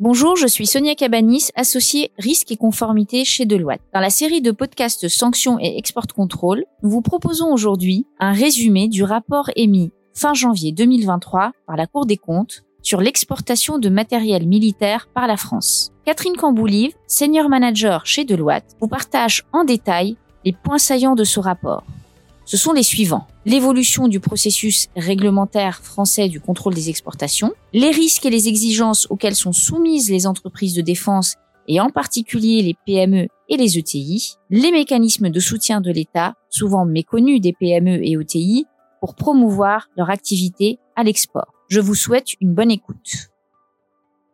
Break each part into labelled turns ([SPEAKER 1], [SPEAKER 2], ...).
[SPEAKER 1] Bonjour, je suis Sonia Cabanis, associée risque et conformité chez Deloitte. Dans la série de podcasts Sanctions et Export Control, nous vous proposons aujourd'hui un résumé du rapport émis fin janvier 2023 par la Cour des comptes sur l'exportation de matériel militaire par la France. Catherine Camboulive, senior manager chez Deloitte, vous partage en détail les points saillants de ce rapport ce sont les suivants. L'évolution du processus réglementaire français du contrôle des exportations, les risques et les exigences auxquels sont soumises les entreprises de défense et en particulier les PME et les ETI, les mécanismes de soutien de l'État, souvent méconnus des PME et ETI, pour promouvoir leur activité à l'export. Je vous souhaite une bonne écoute.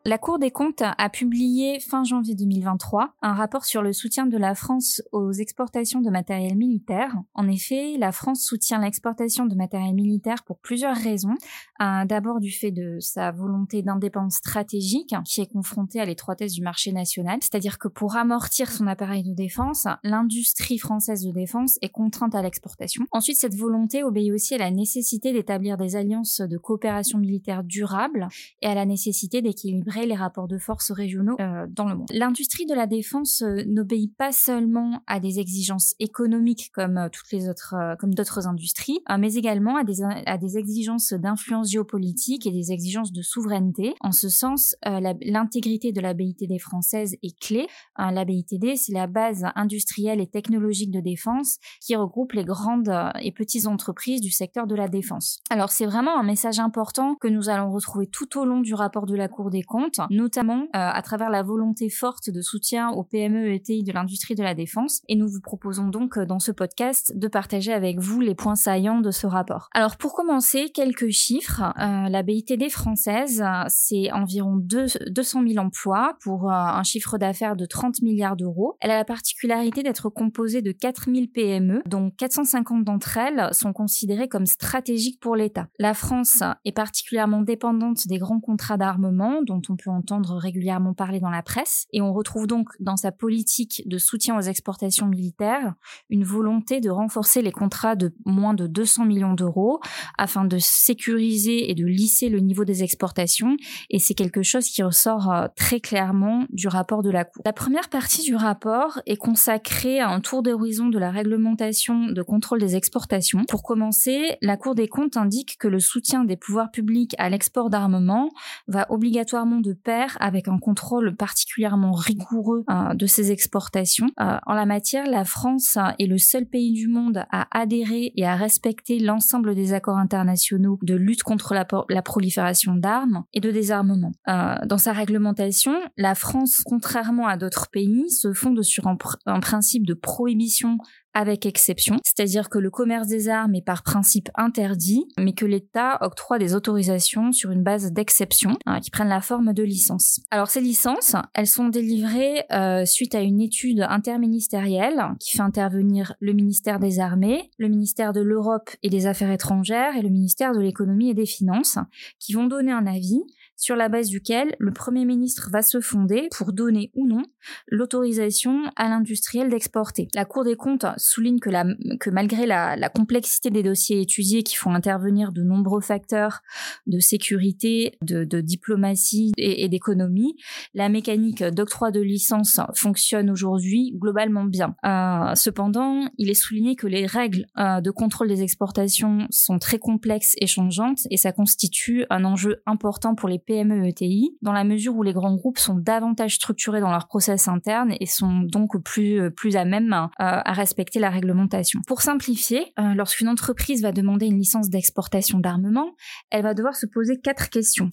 [SPEAKER 2] La Cour des comptes a publié fin janvier 2023 un rapport sur le soutien de la France aux exportations de matériel militaire. En effet, la France soutient l'exportation de matériel militaire pour plusieurs raisons. Euh, d'abord du fait de sa volonté d'indépendance stratégique qui est confrontée à l'étroitesse du marché national, c'est-à-dire que pour amortir son appareil de défense, l'industrie française de défense est contrainte à l'exportation. Ensuite, cette volonté obéit aussi à la nécessité d'établir des alliances de coopération militaire durables et à la nécessité d'équilibrer les rapports de force régionaux euh, dans le monde. L'industrie de la défense euh, n'obéit pas seulement à des exigences économiques comme euh, toutes les autres, comme d'autres industries, mais également à des, à des exigences d'influence géopolitique et des exigences de souveraineté. En ce sens, l'intégrité de la BITD française est clé. la BITD, c'est la base industrielle et technologique de défense qui regroupe les grandes et petites entreprises du secteur de la défense. Alors c'est vraiment un message important que nous allons retrouver tout au long du rapport de la Cour des comptes notamment euh, à travers la volonté forte de soutien aux PME et TI de l'industrie de la défense. Et nous vous proposons donc euh, dans ce podcast de partager avec vous les points saillants de ce rapport. Alors pour commencer, quelques chiffres. Euh, la BITD française, c'est environ 200 000 emplois pour un chiffre d'affaires de 30 milliards d'euros. Elle a la particularité d'être composée de 4000 PME, dont 450 d'entre elles sont considérées comme stratégiques pour l'État. La France est particulièrement dépendante des grands contrats d'armement dont on peut entendre régulièrement parler dans la presse. Et on retrouve donc dans sa politique de soutien aux exportations militaires une volonté de renforcer les contrats de moins de 200 millions d'euros afin de sécuriser et de lisser le niveau des exportations. Et c'est quelque chose qui ressort euh, très clairement du rapport de la Cour. La première partie du rapport est consacrée à un tour d'horizon de la réglementation de contrôle des exportations. Pour commencer, la Cour des comptes indique que le soutien des pouvoirs publics à l'export d'armement va obligatoirement de pair avec un contrôle particulièrement rigoureux euh, de ses exportations. Euh, en la matière, la France est le seul pays du monde à adhérer et à respecter l'ensemble des accords internationaux de lutte contre la, prolifération d'armes et de désarmement. Euh, dans sa réglementation, la France, contrairement à d'autres pays, se fonde sur un principe de prohibition avec exception, c'est-à-dire que le commerce des armes est par principe interdit, mais que l'État octroie des autorisations sur une base d'exception hein, qui prennent la forme de licences. Alors ces licences, elles sont délivrées euh, suite à une étude interministérielle qui fait intervenir le ministère des Armées, le ministère de l'Europe et des Affaires étrangères et le ministère de l'Économie et des Finances, qui vont donner un avis sur la base duquel le Premier ministre va se fonder pour donner ou non l'autorisation à l'industriel d'exporter. La Cour des comptes souligne que, malgré la, complexité des dossiers étudiés qui font intervenir de nombreux facteurs de sécurité, de, diplomatie et, et d'économie, la mécanique d'octroi de licence fonctionne aujourd'hui globalement bien. Euh, cependant, il est souligné que les règles euh, de contrôle des exportations sont très complexes et changeantes et ça constitue un enjeu important pour les PME ETI dans la mesure où les grands groupes sont davantage structurés dans leur process interne et sont donc plus, plus à même euh, à respecter la réglementation. Pour simplifier, euh, lorsqu'une entreprise va demander une licence d'exportation d'armement, elle va devoir se poser quatre questions.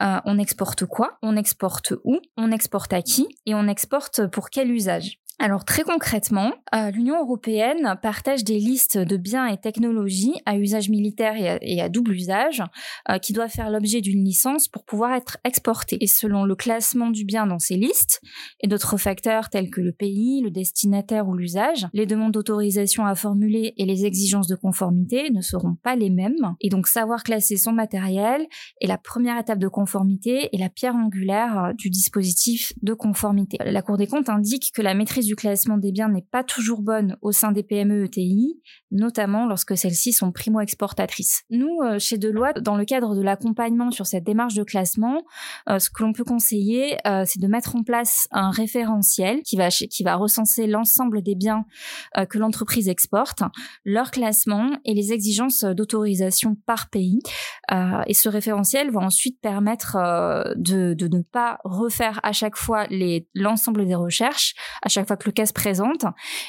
[SPEAKER 2] Euh, on exporte quoi? On exporte où? On exporte à qui? Et on exporte pour quel usage? Alors très concrètement, euh, l'Union européenne partage des listes de biens et technologies à usage militaire et à, double usage euh, qui doivent faire l'objet d'une licence pour pouvoir être exportés. Et selon le classement du bien dans ces listes et d'autres facteurs tels que le pays, le destinataire ou l'usage, les demandes d'autorisation à formuler et les exigences de conformité ne seront pas les mêmes. Et donc savoir classer son matériel est la première étape de conformité et la pierre angulaire euh, du dispositif de conformité. La Cour des comptes indique que la maîtrise du classement des biens n'est pas toujours bonne au sein des PME ETI, notamment lorsque celles-ci sont primo-exportatrices. Nous, euh, chez Deloitte, dans le cadre de l'accompagnement sur cette démarche de classement, euh, ce que l'on peut conseiller, euh, c'est de mettre en place un référentiel qui va, qui va recenser l'ensemble des biens que l'entreprise exporte, leur classement et les exigences d'autorisation par pays. et ce référentiel va ensuite permettre de, de ne pas refaire à chaque fois l'ensemble des recherches, à chaque fois le cas se présente,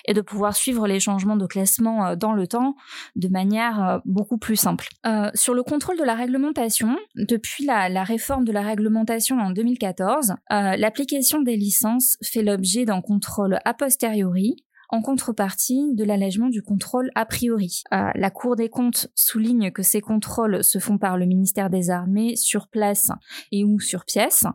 [SPEAKER 2] et de pouvoir suivre les changements de classement dans le temps de manière beaucoup plus simple. Euh, sur le contrôle de la réglementation, depuis la, la réforme de la réglementation en 2014, euh, l'application des licences fait l'objet d'un contrôle a posteriori en contrepartie de l'allègement du contrôle a priori. Euh, la Cour des comptes souligne que ces contrôles se font par le ministère des Armées sur place et ou sur pièce,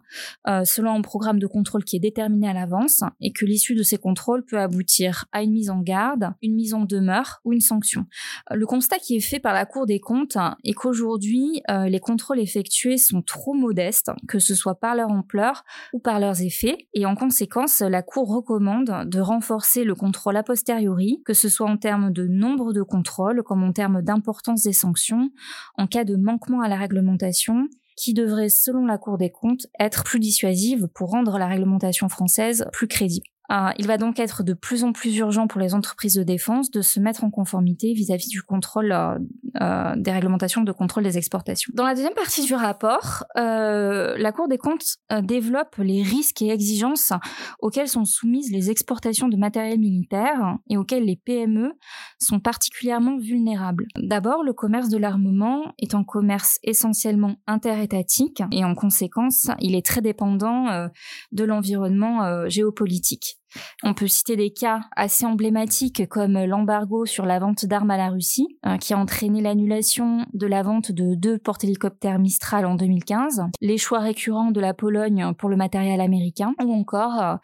[SPEAKER 2] euh, selon un programme de contrôle qui est déterminé à l'avance, et que l'issue de ces contrôles peut aboutir à une mise en garde, une mise en demeure ou une sanction. Euh, le constat qui est fait par la Cour des comptes est qu'aujourd'hui, les contrôles effectués sont trop modestes, que ce soit par leur ampleur ou par leurs effets, et en conséquence, la Cour recommande de renforcer le contrôle a posteriori, que ce soit en termes de nombre de contrôles comme en termes d'importance des sanctions, en cas de manquement à la réglementation, qui devrait, selon la Cour des comptes, être plus dissuasive pour rendre la réglementation française plus crédible. Euh, il va donc être de plus en plus urgent pour les entreprises de défense de se mettre en conformité vis-à-vis du contrôle euh, euh, des réglementations de contrôle des exportations. Dans la deuxième partie du rapport, la Cour des comptes développe les risques et exigences auxquels sont soumises les exportations de matériel militaire et auxquels les PME sont particulièrement vulnérables. D'abord, le commerce de l'armement est un commerce essentiellement interétatique et en conséquence, il est très dépendant de l'environnement géopolitique. On peut citer des cas assez emblématiques comme l'embargo sur la vente d'armes à la Russie, euh, qui a entraîné l'annulation de la vente de deux porte-hélicoptères Mistral en 2015, les choix récurrents de la Pologne pour le matériel américain, ou encore euh,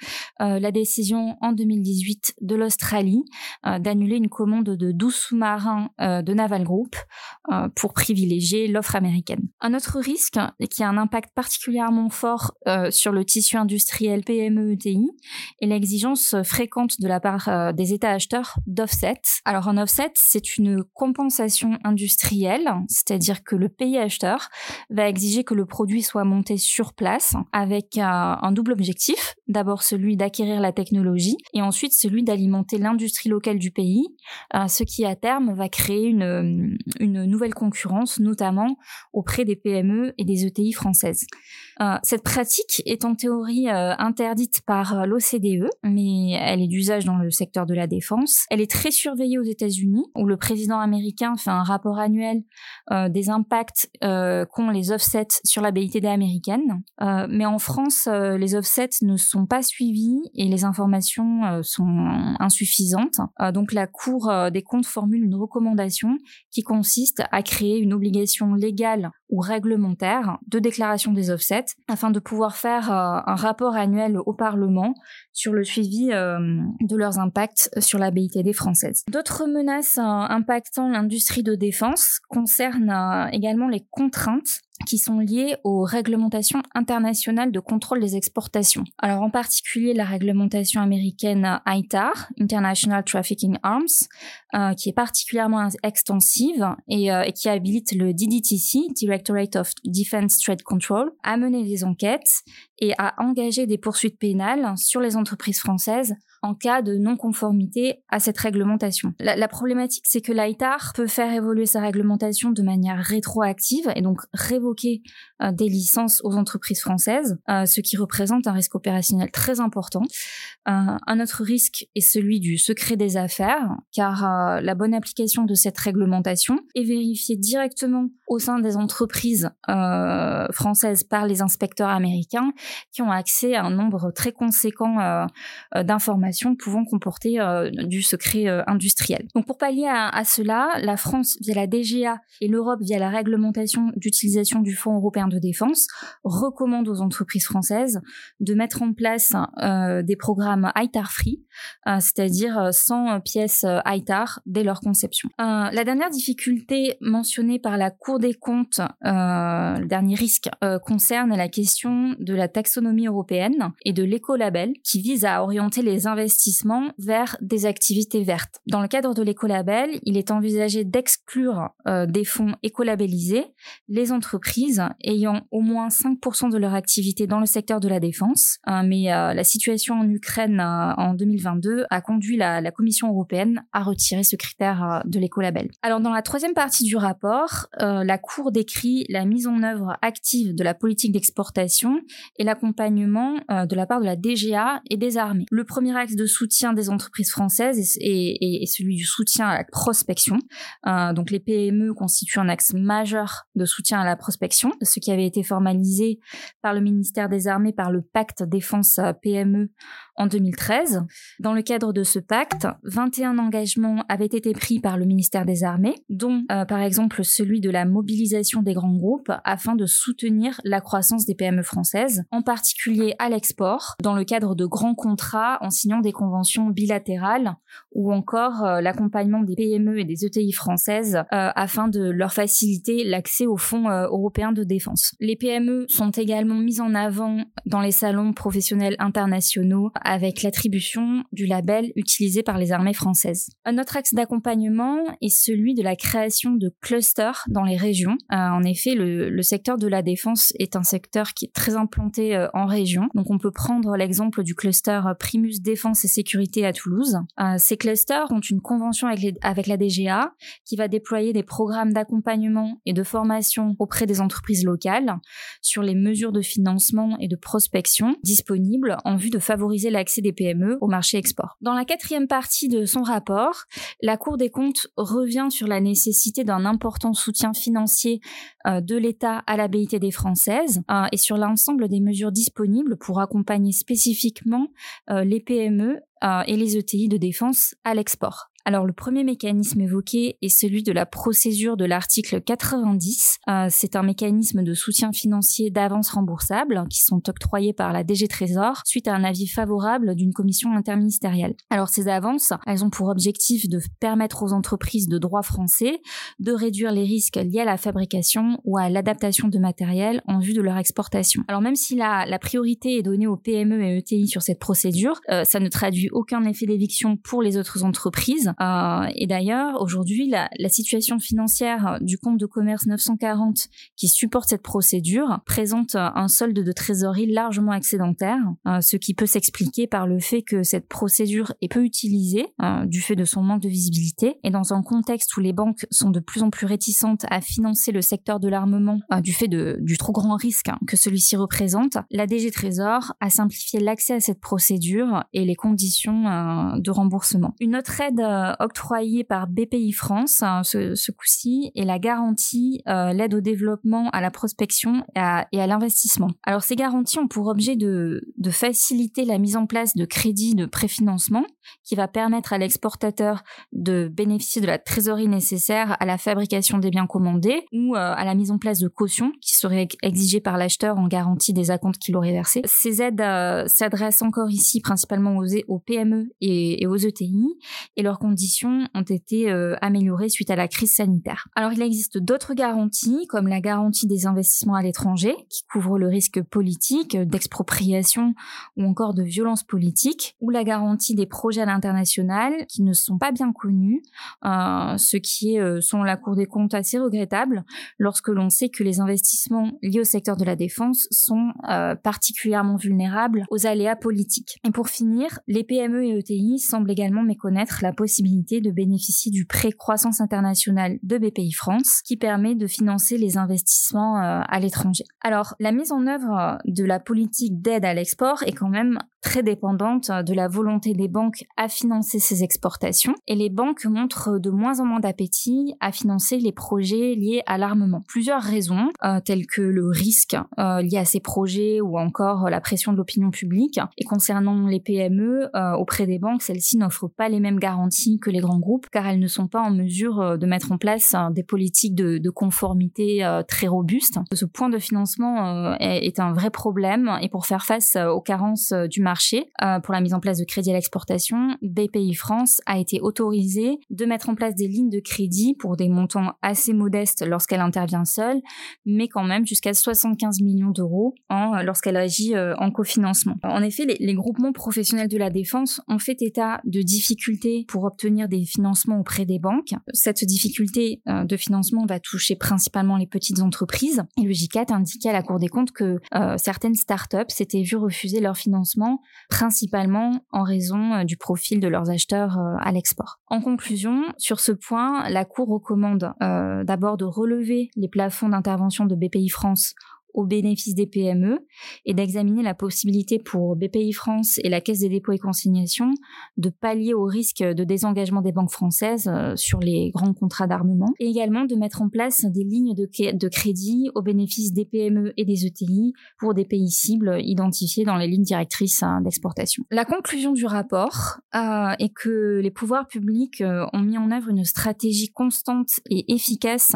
[SPEAKER 2] euh, la décision en 2018 de l'Australie d'annuler une commande de 12 sous-marins de Naval Group pour privilégier l'offre américaine. Un autre risque qui a un impact particulièrement fort sur le tissu industriel PME-ETI est l'exigence fréquente de la part euh, des États acheteurs d'offset. Alors un offset, c'est une compensation industrielle, c'est-à-dire que le pays acheteur va exiger que le produit soit monté sur place avec euh, un double objectif. D'abord celui d'acquérir la technologie et ensuite celui d'alimenter l'industrie locale du pays, euh, ce qui à terme va créer une, une nouvelle concurrence, notamment auprès des PME et des ETI françaises. Cette pratique est en théorie interdite par l'OCDE, mais elle est d'usage dans le secteur de la défense. Elle est très surveillée aux États-Unis, où le président américain fait un rapport annuel euh, des impacts euh, qu'ont les offsets sur la BITD américaine. Euh, mais en France, euh, les offsets ne sont pas suivis et les informations euh, sont insuffisantes. donc la Cour des comptes formule une recommandation qui consiste à créer une obligation légale ou réglementaire de déclaration des offsets afin de pouvoir faire un rapport annuel au Parlement sur le suivi euh, de leurs impacts sur la BITD française. D'autres menaces euh, impactant l'industrie de défense concernent euh, également les contraintes qui sont liées aux réglementations internationales de contrôle des exportations. Alors en particulier la réglementation américaine ITAR, International Trafficking Arms, euh, qui est particulièrement extensive et, euh, et, qui habilite le DDTC, Directorate of Defense Trade Control, à mener des enquêtes et à engager des poursuites pénales sur les entreprises françaises en cas de non-conformité à cette réglementation. La, problématique, c'est que l'ITAR peut faire évoluer sa réglementation de manière rétroactive et donc révoquer euh, des licences aux entreprises françaises, euh, ce qui représente un risque opérationnel très important. Euh, un autre risque est celui du secret des affaires, car la bonne application de cette réglementation est vérifiée directement au sein des entreprises françaises par les inspecteurs américains qui ont accès à un nombre très conséquent d'informations pouvant comporter euh, du secret euh, industriel. Donc pour pallier à, cela, la France via la DGA et l'Europe via la réglementation d'utilisation du Fonds européen de défense recommande aux entreprises françaises de mettre en place euh, des programmes ITAR free, c'est-à-dire sans pièces ITAR dès leur conception. la dernière difficulté mentionnée par la Cour des comptes, le dernier risque, concerne la question de la taxonomie européenne et de l'écolabel qui vise à orienter les investissements vers des activités vertes. Dans le cadre de l'écolabel, il est envisagé d'exclure des fonds écolabellisés les entreprises ayant au moins 5% de leur activité dans le secteur de la défense. mais la situation en Ukraine en 2022 a conduit la, Commission européenne à retirer ce critère de l'écolabel. Alors dans la troisième partie du rapport, euh, la Cour décrit la mise en œuvre active de la politique d'exportation et l'accompagnement euh, de la part de la DGA et des armées. Le premier axe de soutien des entreprises françaises est, celui du soutien à la prospection. Euh, donc les PME constituent un axe majeur de soutien à la prospection, ce qui avait été formalisé par le ministère des Armées par le pacte défense PME en 2013. Dans le cadre de ce pacte, 21 engagements avaient été pris par le ministère des Armées, dont euh, par exemple celui de la mobilisation des grands groupes afin de soutenir la croissance des PME françaises, en particulier à l'export, dans le cadre de grands contrats en signant des conventions bilatérales ou encore euh, l'accompagnement des PME et des ETI françaises euh, afin de leur faciliter l'accès aux fonds européens de défense. Les PME sont également mises en avant dans les salons professionnels internationaux avec l'attribution du label utilisé par les armées françaises. Un autre axe d'accompagnement est celui de la création de clusters dans les régions. Euh, en effet, le, secteur de la défense est un secteur qui est très implanté euh, en région. Donc on peut prendre l'exemple du cluster Primus Défense et Sécurité à Toulouse. Euh, ces clusters ont une convention avec, avec la DGA qui va déployer des programmes d'accompagnement et de formation auprès des entreprises locales sur les mesures de financement et de prospection disponibles en vue de favoriser l'accès des PME au marché export. Dans la quatrième partie de son rapport, la Cour des comptes revient sur la nécessité d'un important soutien financier euh, de l'État à la des Françaises euh, et sur l'ensemble des mesures disponibles pour accompagner spécifiquement euh, les PME et les ETI de défense à l'export. Alors le premier mécanisme évoqué est celui de la procédure de l'article 90. Euh, c'est un mécanisme de soutien financier d'avance remboursable qui sont octroyés par la DG Trésor suite à un avis favorable d'une commission interministérielle. Alors ces avances, elles ont pour objectif de permettre aux entreprises de droit français de réduire les risques liés à la fabrication ou à l'adaptation de matériel en vue de leur exportation. Alors même si la, la priorité est donnée aux PME et ETI sur cette procédure, euh, ça ne traduit aucun effet d'éviction pour les autres entreprises euh, et d'ailleurs, aujourd'hui, la, situation financière du compte de commerce 940 qui supporte cette procédure présente un solde de trésorerie largement excédentaire, euh, ce qui peut s'expliquer par le fait que cette procédure est peu utilisée euh, du fait de son manque de visibilité. Et dans un contexte où les banques sont de plus en plus réticentes à financer le secteur de l'armement du fait du trop grand risque hein, que celui-ci représente, la DG Trésor a simplifié l'accès à cette procédure et les conditions de remboursement. Une autre aide euh, octroyée par BPI France hein, ce, coup-ci et la garantie euh, l'aide au développement, à la prospection et à, l'investissement. Alors ces garanties ont pour objet de, faciliter la mise en place de crédits de préfinancement qui va permettre à l'exportateur de bénéficier de la trésorerie nécessaire à la fabrication des biens commandés ou euh, à la mise en place de cautions qui seraient exigées par l'acheteur en garantie des acomptes qu'il aurait versés. Ces aides s'adressent encore ici principalement aux, PME et, et aux ETI et leurs conditions ont été euh, améliorées suite à la crise sanitaire. Alors il existe d'autres garanties, comme la garantie des investissements à l'étranger, qui couvre le risque politique, d'expropriation ou encore de violence politique, ou la garantie des projets à l'international, qui ne sont pas bien connus, euh, ce qui est, euh, selon la Cour des comptes, assez regrettable lorsque l'on sait que les investissements liés au secteur de la défense sont particulièrement vulnérables aux aléas politiques. Et pour finir, les PME et ETI semblent également méconnaître la possibilité de bénéficier du prêt croissance internationale de BPI France qui permet de financer les investissements euh, à l'étranger. Alors, la mise en œuvre de la politique d'aide à l'export est quand même très dépendante de la volonté des banques à financer ces exportations et les banques montrent de moins en moins d'appétit à financer les projets liés à l'armement. Plusieurs raisons, euh, telles que le risque euh, lié à ces projets ou encore la pression de l'opinion publique. Et concernant les PME, auprès des banques, celles-ci n'offrent pas les mêmes garanties que les grands groupes, car elles ne sont pas en mesure de mettre en place des politiques de, conformité très robustes. Ce point de financement est, est, un vrai problème et pour faire face aux carences du marché, pour la mise en place de crédit à l'exportation, BPI France a été autorisée de mettre en place des lignes de crédit pour des montants assez modestes lorsqu'elle intervient seule, mais quand même jusqu'à 75 millions d'euros lorsqu'elle agit en cofinancement. En effet, les, les groupements professionnels de la défense ont fait état de difficultés pour obtenir des financements auprès des banques. Cette difficulté euh, de financement va toucher principalement les petites entreprises. Et le J4 indiquait à la Cour des comptes que euh, certaines startups s'étaient vues refuser leur financement, principalement en raison euh, du profil de leurs acheteurs à l'export. En conclusion, sur ce point, la Cour recommande d'abord de relever les plafonds d'intervention de BPI France au bénéfice des PME et d'examiner la possibilité pour BPI France et la Caisse des dépôts et consignations de pallier au risque de désengagement des banques françaises euh, sur les grands contrats d'armement et également de mettre en place des lignes de, crédit au bénéfice des PME et des ETI pour des pays cibles identifiés dans les lignes directrices hein, d'exportation. La conclusion du rapport euh, est que les pouvoirs publics euh, ont mis en œuvre une stratégie constante et efficace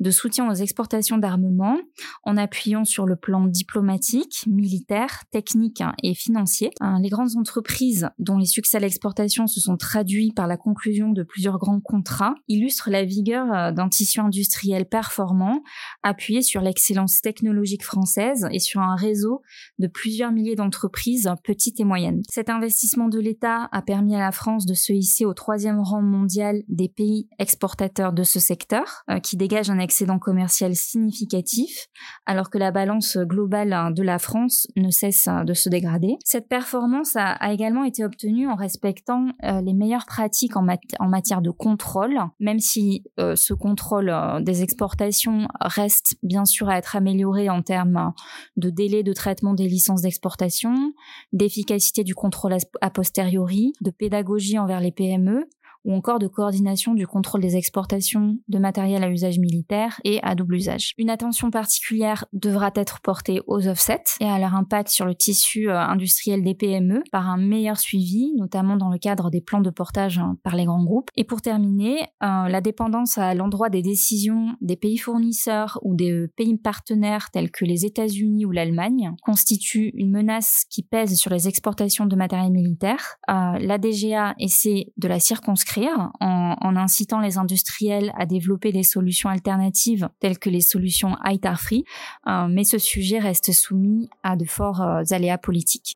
[SPEAKER 2] de soutien aux exportations d'armement en appuyant sur le plan diplomatique, militaire, technique hein, et financier. Hein, les grandes entreprises dont les succès à l'exportation se sont traduits par la conclusion de plusieurs grands contrats illustrent la vigueur euh, d'un tissu industriel performant, appuyé sur l'excellence technologique française et sur un réseau de plusieurs milliers d'entreprises petites et moyennes. Cet investissement de l'État a permis à la France de se hisser au troisième rang mondial des pays exportateurs de ce secteur, euh, qui dégage un excédent commercial significatif, alors que la la balance globale hein, de la France ne cesse hein, de se dégrader. Cette performance a, également été obtenue en respectant euh, les meilleures pratiques en, matière de contrôle, même si euh, ce contrôle euh, des exportations reste bien sûr à être amélioré en termes de délai de traitement des licences d'exportation, d'efficacité du contrôle a posteriori, de pédagogie envers les PME, ou encore de coordination du contrôle des exportations de matériel à usage militaire et à double usage. Une attention particulière devra être portée aux offsets et à leur impact sur le tissu euh, industriel des PME par un meilleur suivi, notamment dans le cadre des plans de portage hein, par les grands groupes. Et pour terminer, euh, la dépendance à l'endroit des décisions des pays fournisseurs ou des pays partenaires tels que les États-Unis ou l'Allemagne constitue une menace qui pèse sur les exportations de matériel militaire. Euh, la DGA essaie de la circonscrire en, incitant les industriels à développer des solutions alternatives telles que les solutions ITAR Free, hein, mais ce sujet reste soumis à de forts euh, aléas politiques.